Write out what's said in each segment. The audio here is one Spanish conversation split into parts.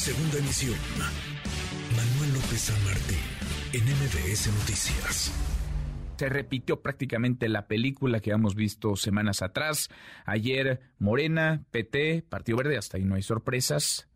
Segunda emisión. Manuel López San en MBS Noticias. Se repitió prácticamente la película que hemos visto semanas atrás. Ayer Morena, PT, Partido Verde, hasta ahí no hay sorpresas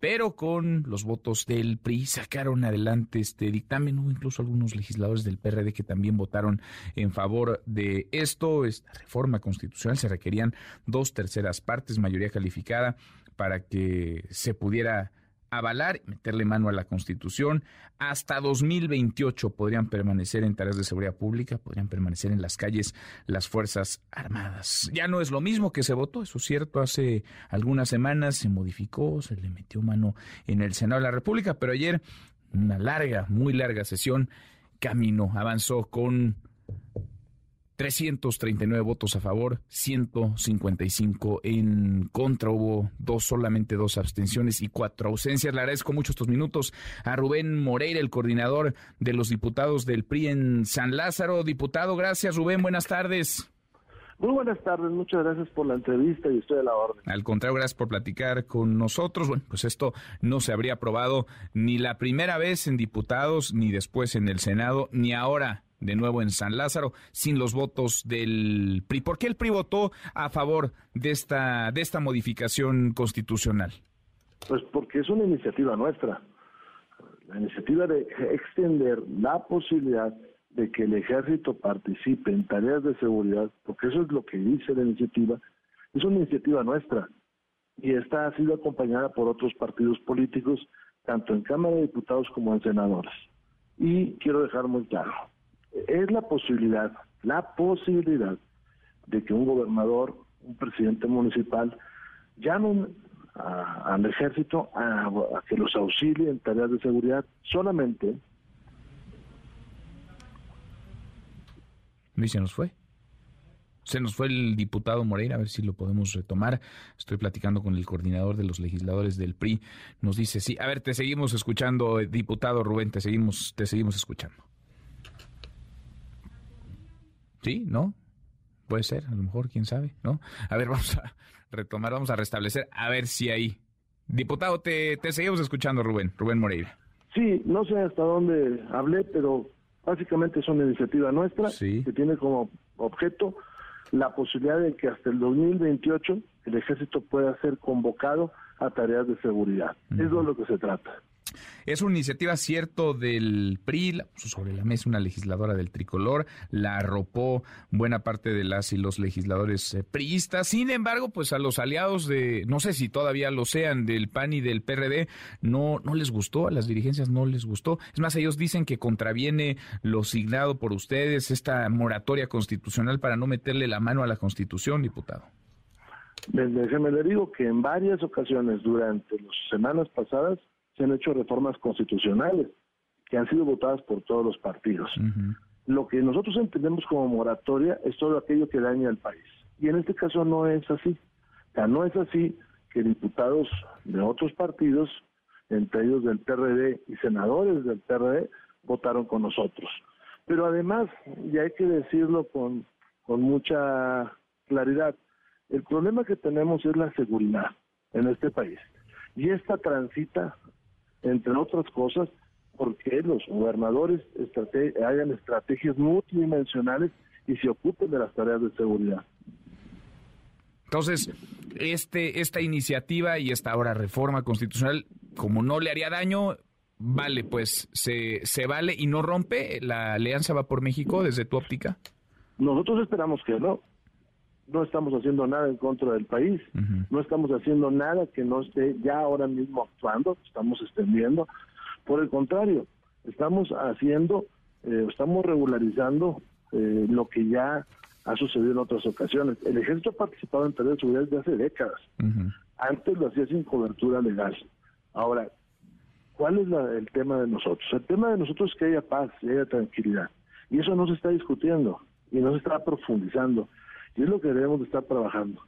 pero con los votos del PRI sacaron adelante este dictamen. Hubo incluso algunos legisladores del PRD que también votaron en favor de esto, esta reforma constitucional. Se requerían dos terceras partes, mayoría calificada, para que se pudiera avalar meterle mano a la Constitución. Hasta 2028 podrían permanecer en tareas de seguridad pública, podrían permanecer en las calles las Fuerzas Armadas. Ya no es lo mismo que se votó, eso es cierto, hace algunas semanas se modificó, se le metió mano en el Senado de la República, pero ayer una larga, muy larga sesión caminó, avanzó con 339 votos a favor, 155 en contra. Hubo dos, solamente dos abstenciones y cuatro ausencias. Le agradezco mucho estos minutos a Rubén Moreira, el coordinador de los diputados del PRI en San Lázaro. Diputado, gracias Rubén, buenas tardes. Muy buenas tardes, muchas gracias por la entrevista y estoy a la orden. Al contrario, gracias por platicar con nosotros. Bueno, pues esto no se habría aprobado ni la primera vez en diputados, ni después en el Senado, ni ahora de nuevo en San Lázaro, sin los votos del PRI. ¿Por qué el PRI votó a favor de esta, de esta modificación constitucional? Pues porque es una iniciativa nuestra. La iniciativa de extender la posibilidad de que el ejército participe en tareas de seguridad, porque eso es lo que dice la iniciativa, es una iniciativa nuestra. Y esta ha sido acompañada por otros partidos políticos, tanto en Cámara de Diputados como en senadores. Y quiero dejar muy claro, es la posibilidad, la posibilidad de que un gobernador, un presidente municipal, llamen al ejército a, que los auxilie en tareas de seguridad solamente. Y se nos fue. Se nos fue el diputado Moreira, a ver si lo podemos retomar. Estoy platicando con el coordinador de los legisladores del PRI. Nos dice, sí, a ver, te seguimos escuchando, diputado Rubén, te seguimos, te seguimos escuchando. Sí, ¿no? Puede ser, a lo mejor, quién sabe, ¿no? A ver, vamos a retomar, vamos a restablecer, a ver si ahí. Diputado, te, te seguimos escuchando, Rubén, Rubén Moreira. Sí, no sé hasta dónde hablé, pero básicamente es una iniciativa nuestra que tiene como objeto la posibilidad de que hasta el 2028 el ejército pueda ser convocado a tareas de seguridad. Eso es lo que se trata. Es una iniciativa cierto del PRI, la puso sobre la mesa una legisladora del tricolor, la arropó buena parte de las y los legisladores eh, priistas. Sin embargo, pues a los aliados de, no sé si todavía lo sean, del PAN y del PRD, no, no les gustó, a las dirigencias no les gustó. Es más, ellos dicen que contraviene lo signado por ustedes, esta moratoria constitucional para no meterle la mano a la constitución, diputado. Déjeme le digo que en varias ocasiones durante las semanas pasadas se han hecho reformas constitucionales que han sido votadas por todos los partidos. Lo que nosotros entendemos como moratoria es todo aquello que daña al país. Y en este caso no es así. O no es así que diputados de otros partidos, entre ellos del PRD y senadores del PRD, votaron con nosotros. Pero además, y hay que decirlo con, con mucha claridad, el problema que tenemos es la seguridad en este país. Y esta transita entre otras cosas, porque los gobernadores hagan estrategias multidimensionales y se ocupen de las tareas de seguridad. Entonces, este, esta iniciativa y esta ahora reforma constitucional, como no le haría daño, vale, pues se, se vale y no rompe la alianza va por México desde tu óptica. Nosotros esperamos que no no estamos haciendo nada en contra del país, no estamos haciendo nada que no esté ya ahora mismo actuando, estamos extendiendo. Por el contrario, estamos haciendo, eh, estamos regularizando eh, lo que ya ha sucedido en otras ocasiones. El ejército ha participado en tareas de seguridad desde hace décadas. Antes lo hacía sin cobertura legal. Ahora, ¿cuál es el tema de nosotros? El tema de nosotros es que haya paz y haya tranquilidad. Y eso no se está discutiendo y no se está profundizando. Y es lo que debemos de estar trabajando.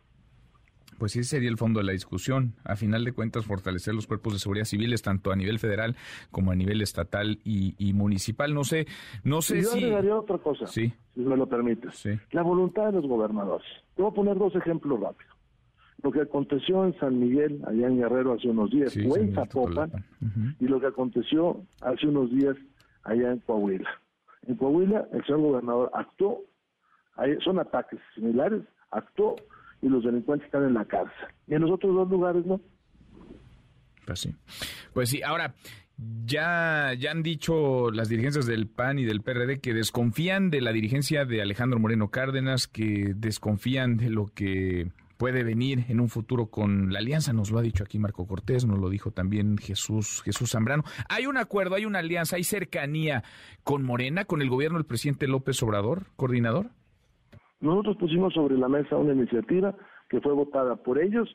Pues ese sería el fondo de la discusión. A final de cuentas, fortalecer los cuerpos de seguridad civiles, tanto a nivel federal como a nivel estatal y, municipal. No sé, no sé yo si. agregaría otra cosa, si me lo permites. La voluntad de los gobernadores. Te voy a poner dos ejemplos rápidos. lo que aconteció en San Miguel, allá en Guerrero hace unos días, o en Zapopan, y lo que aconteció hace unos días allá en Coahuila. En Coahuila, el señor gobernador actuó, son ataques similares, actuó y los delincuentes están en la cárcel. Y en los otros dos lugares no. Pues sí. Pues sí, ahora, ya, ya han dicho las dirigencias del PAN y del PRD que desconfían de la dirigencia de Alejandro Moreno Cárdenas, que desconfían de lo que puede venir en un futuro con la alianza, nos lo ha dicho aquí Marco Cortés, nos lo dijo también Jesús, Jesús Zambrano. Hay un acuerdo, hay una alianza, hay cercanía con Morena, con el gobierno del presidente López Obrador, coordinador. Nosotros pusimos sobre la mesa una iniciativa que fue votada por ellos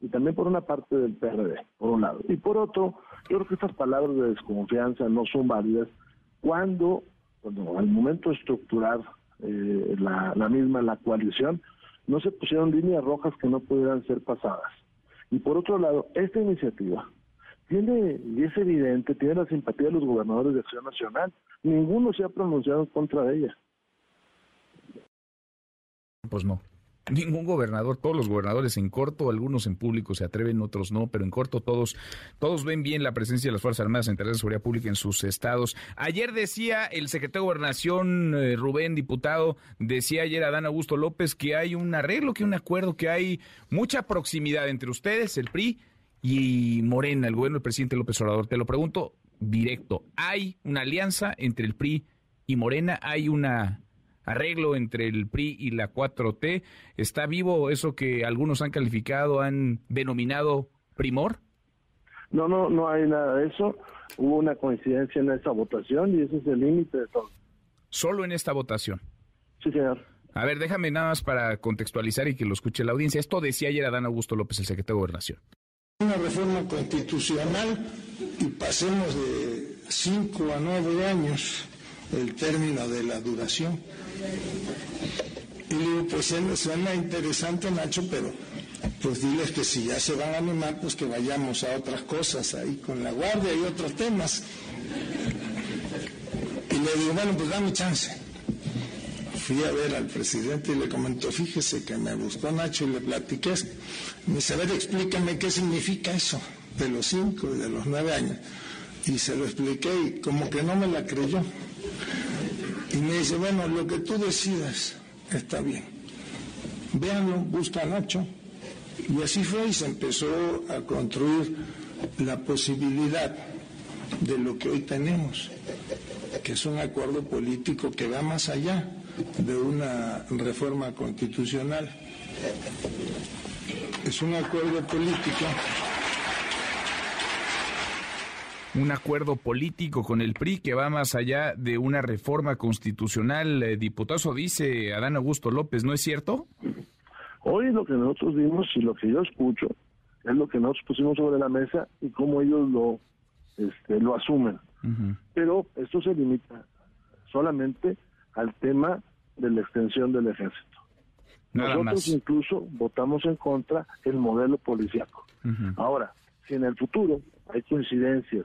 y también por una parte del PRD, por un lado. Y por otro, yo creo que estas palabras de desconfianza no son válidas cuando, cuando al momento de estructurar eh, la, la misma, la coalición, no se pusieron líneas rojas que no pudieran ser pasadas. Y por otro lado, esta iniciativa tiene, y es evidente, tiene la simpatía de los gobernadores de Acción Nacional. Ninguno se ha pronunciado en contra de ella. Pues no. Ningún gobernador, todos los gobernadores en corto, algunos en público se atreven, otros no, pero en corto todos, todos ven bien la presencia de las Fuerzas Armadas en tareas de seguridad pública en sus estados. Ayer decía el secretario de Gobernación, eh, Rubén, diputado, decía ayer a Dan Augusto López que hay un arreglo, que un acuerdo, que hay mucha proximidad entre ustedes, el PRI, y Morena, el gobierno del presidente López Obrador. Te lo pregunto directo, ¿hay una alianza entre el PRI y Morena? ¿Hay una arreglo entre el PRI y la 4T. ¿Está vivo eso que algunos han calificado, han denominado primor? No, no, no hay nada de eso. Hubo una coincidencia en esa votación y ese es el límite de todo. ¿Solo en esta votación? Sí, señor. A ver, déjame nada más para contextualizar y que lo escuche la audiencia. Esto decía ayer Adán Augusto López, el secretario de Gobernación. Una reforma constitucional y pasemos de cinco a nueve años el término de la duración. Y le digo, pues suena interesante, Nacho, pero pues diles que si ya se van a animar, pues que vayamos a otras cosas ahí con la guardia y otros temas. Y le digo, bueno, pues dame chance. Fui a ver al presidente y le comentó, fíjese que me gustó Nacho y le platiqué. Me dice, a ver, explícame qué significa eso de los cinco y de los nueve años. Y se lo expliqué y como que no me la creyó. Y me dice, bueno, lo que tú decidas está bien. Véanlo, busca Nacho. Y así fue y se empezó a construir la posibilidad de lo que hoy tenemos, que es un acuerdo político que va más allá de una reforma constitucional. Es un acuerdo político un acuerdo político con el PRI que va más allá de una reforma constitucional. Eh, diputado, dice Adán Augusto López, ¿no es cierto? Hoy lo que nosotros vimos y lo que yo escucho es lo que nosotros pusimos sobre la mesa y cómo ellos lo, este, lo asumen. Pero esto se limita solamente al tema de la extensión del ejército. Nosotros incluso votamos en contra el modelo policiaco. Ahora, si en el futuro hay coincidencias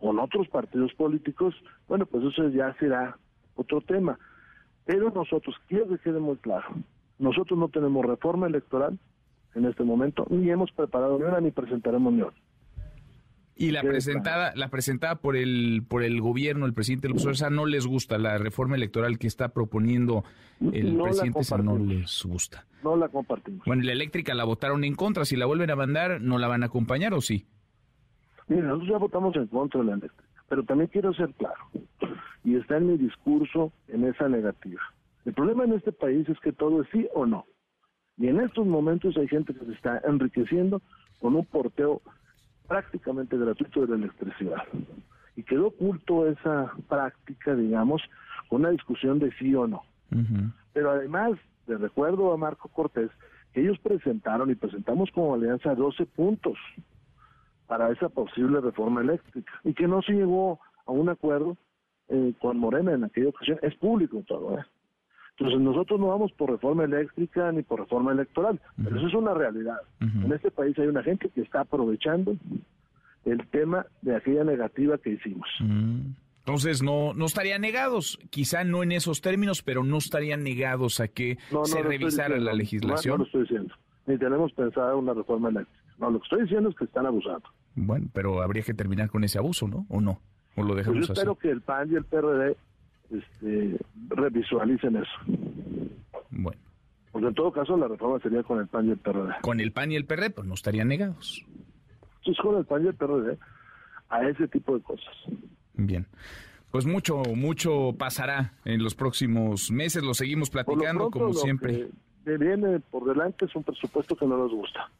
con otros partidos políticos, bueno, pues eso ya será otro tema. Pero nosotros, quiero que quede muy claro, nosotros no tenemos reforma electoral en este momento, ni hemos preparado ni una, ni presentaremos ni otra. Y la presentada, la presentada por el por el gobierno, el presidente López Obrador, no les gusta la reforma electoral que está proponiendo el presidente, no les gusta. No la compartimos. Bueno, la eléctrica la votaron en contra, si la vuelven a mandar, ¿no la van a acompañar o sí? Mira, nosotros ya votamos en contra de la eléctrica, pero también quiero ser claro, y está en mi discurso en esa negativa. El problema en este país es que todo es sí o no. Y en estos momentos hay gente que se está enriqueciendo con un porteo prácticamente gratuito de la electricidad. Y quedó oculto esa práctica, digamos, con una discusión de sí o no. Pero además, de recuerdo a Marco Cortés, que ellos presentaron y presentamos como alianza 12 puntos para esa posible reforma eléctrica y que no se llegó a un acuerdo eh, con Morena en aquella ocasión. Es público todo, ¿eh? Entonces nosotros no vamos por reforma eléctrica ni por reforma electoral, pero eso es una realidad. En este país hay una gente que está aprovechando el tema de aquella negativa que hicimos. Entonces no, no estarían negados, quizá no en esos términos, pero no estarían negados a que se revisara la legislación. No, lo estoy diciendo. ni tenemos pensada una reforma eléctrica. No, lo que estoy diciendo es que están abusando. Bueno, pero habría que terminar con ese abuso, ¿no? ¿O no? ¿O lo dejamos pues yo espero que el PAN y el PRD este, revisualicen eso. Bueno. Porque en todo caso la reforma sería con el PAN y el PRD. Con el PAN y el PRD, pues no estarían negados. Sí, con el PAN y el PRD a ese tipo de cosas. Bien. Pues mucho, mucho pasará en los próximos meses, lo seguimos platicando como siempre. Que viene por delante es un presupuesto que no nos gusta.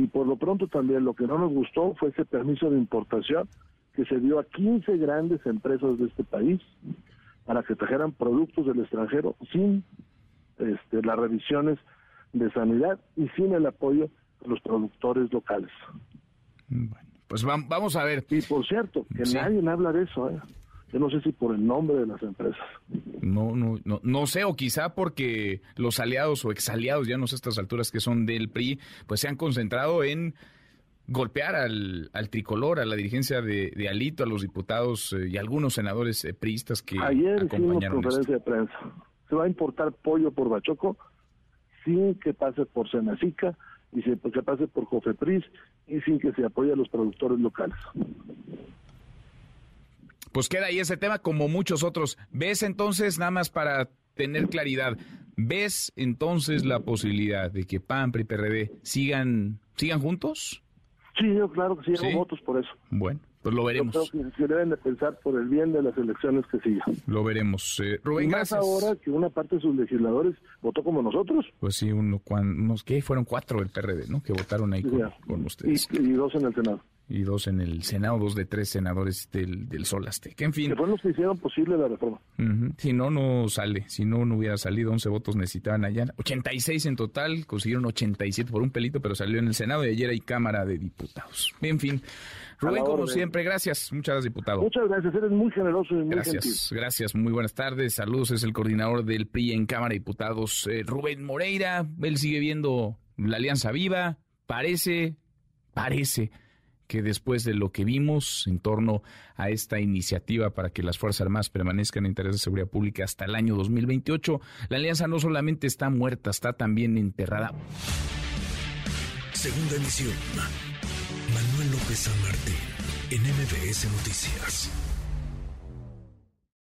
Y por lo pronto también lo que no nos gustó fue ese permiso de importación que se dio a 15 grandes empresas de este país para que trajeran productos del extranjero sin este, las revisiones de sanidad y sin el apoyo de los productores locales. Bueno, pues vamos a ver. Y por cierto, que nadie habla de eso. ¿eh? Yo no sé si por el nombre de las empresas. No, no, no, no sé, o quizá porque los aliados o exaliados, ya no sé a estas alturas que son del PRI, pues se han concentrado en golpear al, al tricolor, a la dirigencia de, Alito, a los diputados eh, y algunos senadores eh, priistas que Ayer hicimos conferencia de prensa. Se va a importar pollo por Bachoco sin que pase por Senacica y sin que pase por Cofepris y sin que se apoye a los productores locales pues queda ahí ese tema como muchos otros. ¿Ves entonces, nada más para tener claridad, ves entonces la posibilidad de que PAN, y PRD sigan, sigan juntos? Sí, yo claro que sí, hago votos por eso. Bueno, pues lo veremos. Yo creo que, deben de pensar por el bien de las elecciones que sigan. Lo veremos. Eh, Rubén, más ahora que una parte de sus legisladores votó como nosotros. Pues sí, uno, unos que fueron cuatro del PRD, ¿no? Que votaron ahí con, ustedes. y dos en el Senado y dos en el Senado, dos de tres senadores del, del Sol Azteca. En fin. Que fueron los que hicieron posible la reforma. Si no, no sale. Si no, no hubiera salido. 11 votos necesitaban allá. 86 en total. Consiguieron 87 por un pelito, pero salió en el Senado y ayer hay Cámara de Diputados. En fin. Rubén, como siempre, gracias. Muchas gracias, diputado. Muchas gracias. Eres muy generoso y muy Gracias, gracias. Muy buenas tardes. Saludos. Es el coordinador del PRI en Cámara de Diputados, eh, Rubén Moreira. Él sigue viendo la Alianza Viva. Parece, parece que después de lo que vimos en torno a esta iniciativa para que las Fuerzas Armadas permanezcan en interés de seguridad pública hasta el año 2028, la alianza no solamente está muerta, está también enterrada. Segunda emisión. Manuel López San en MBS Noticias.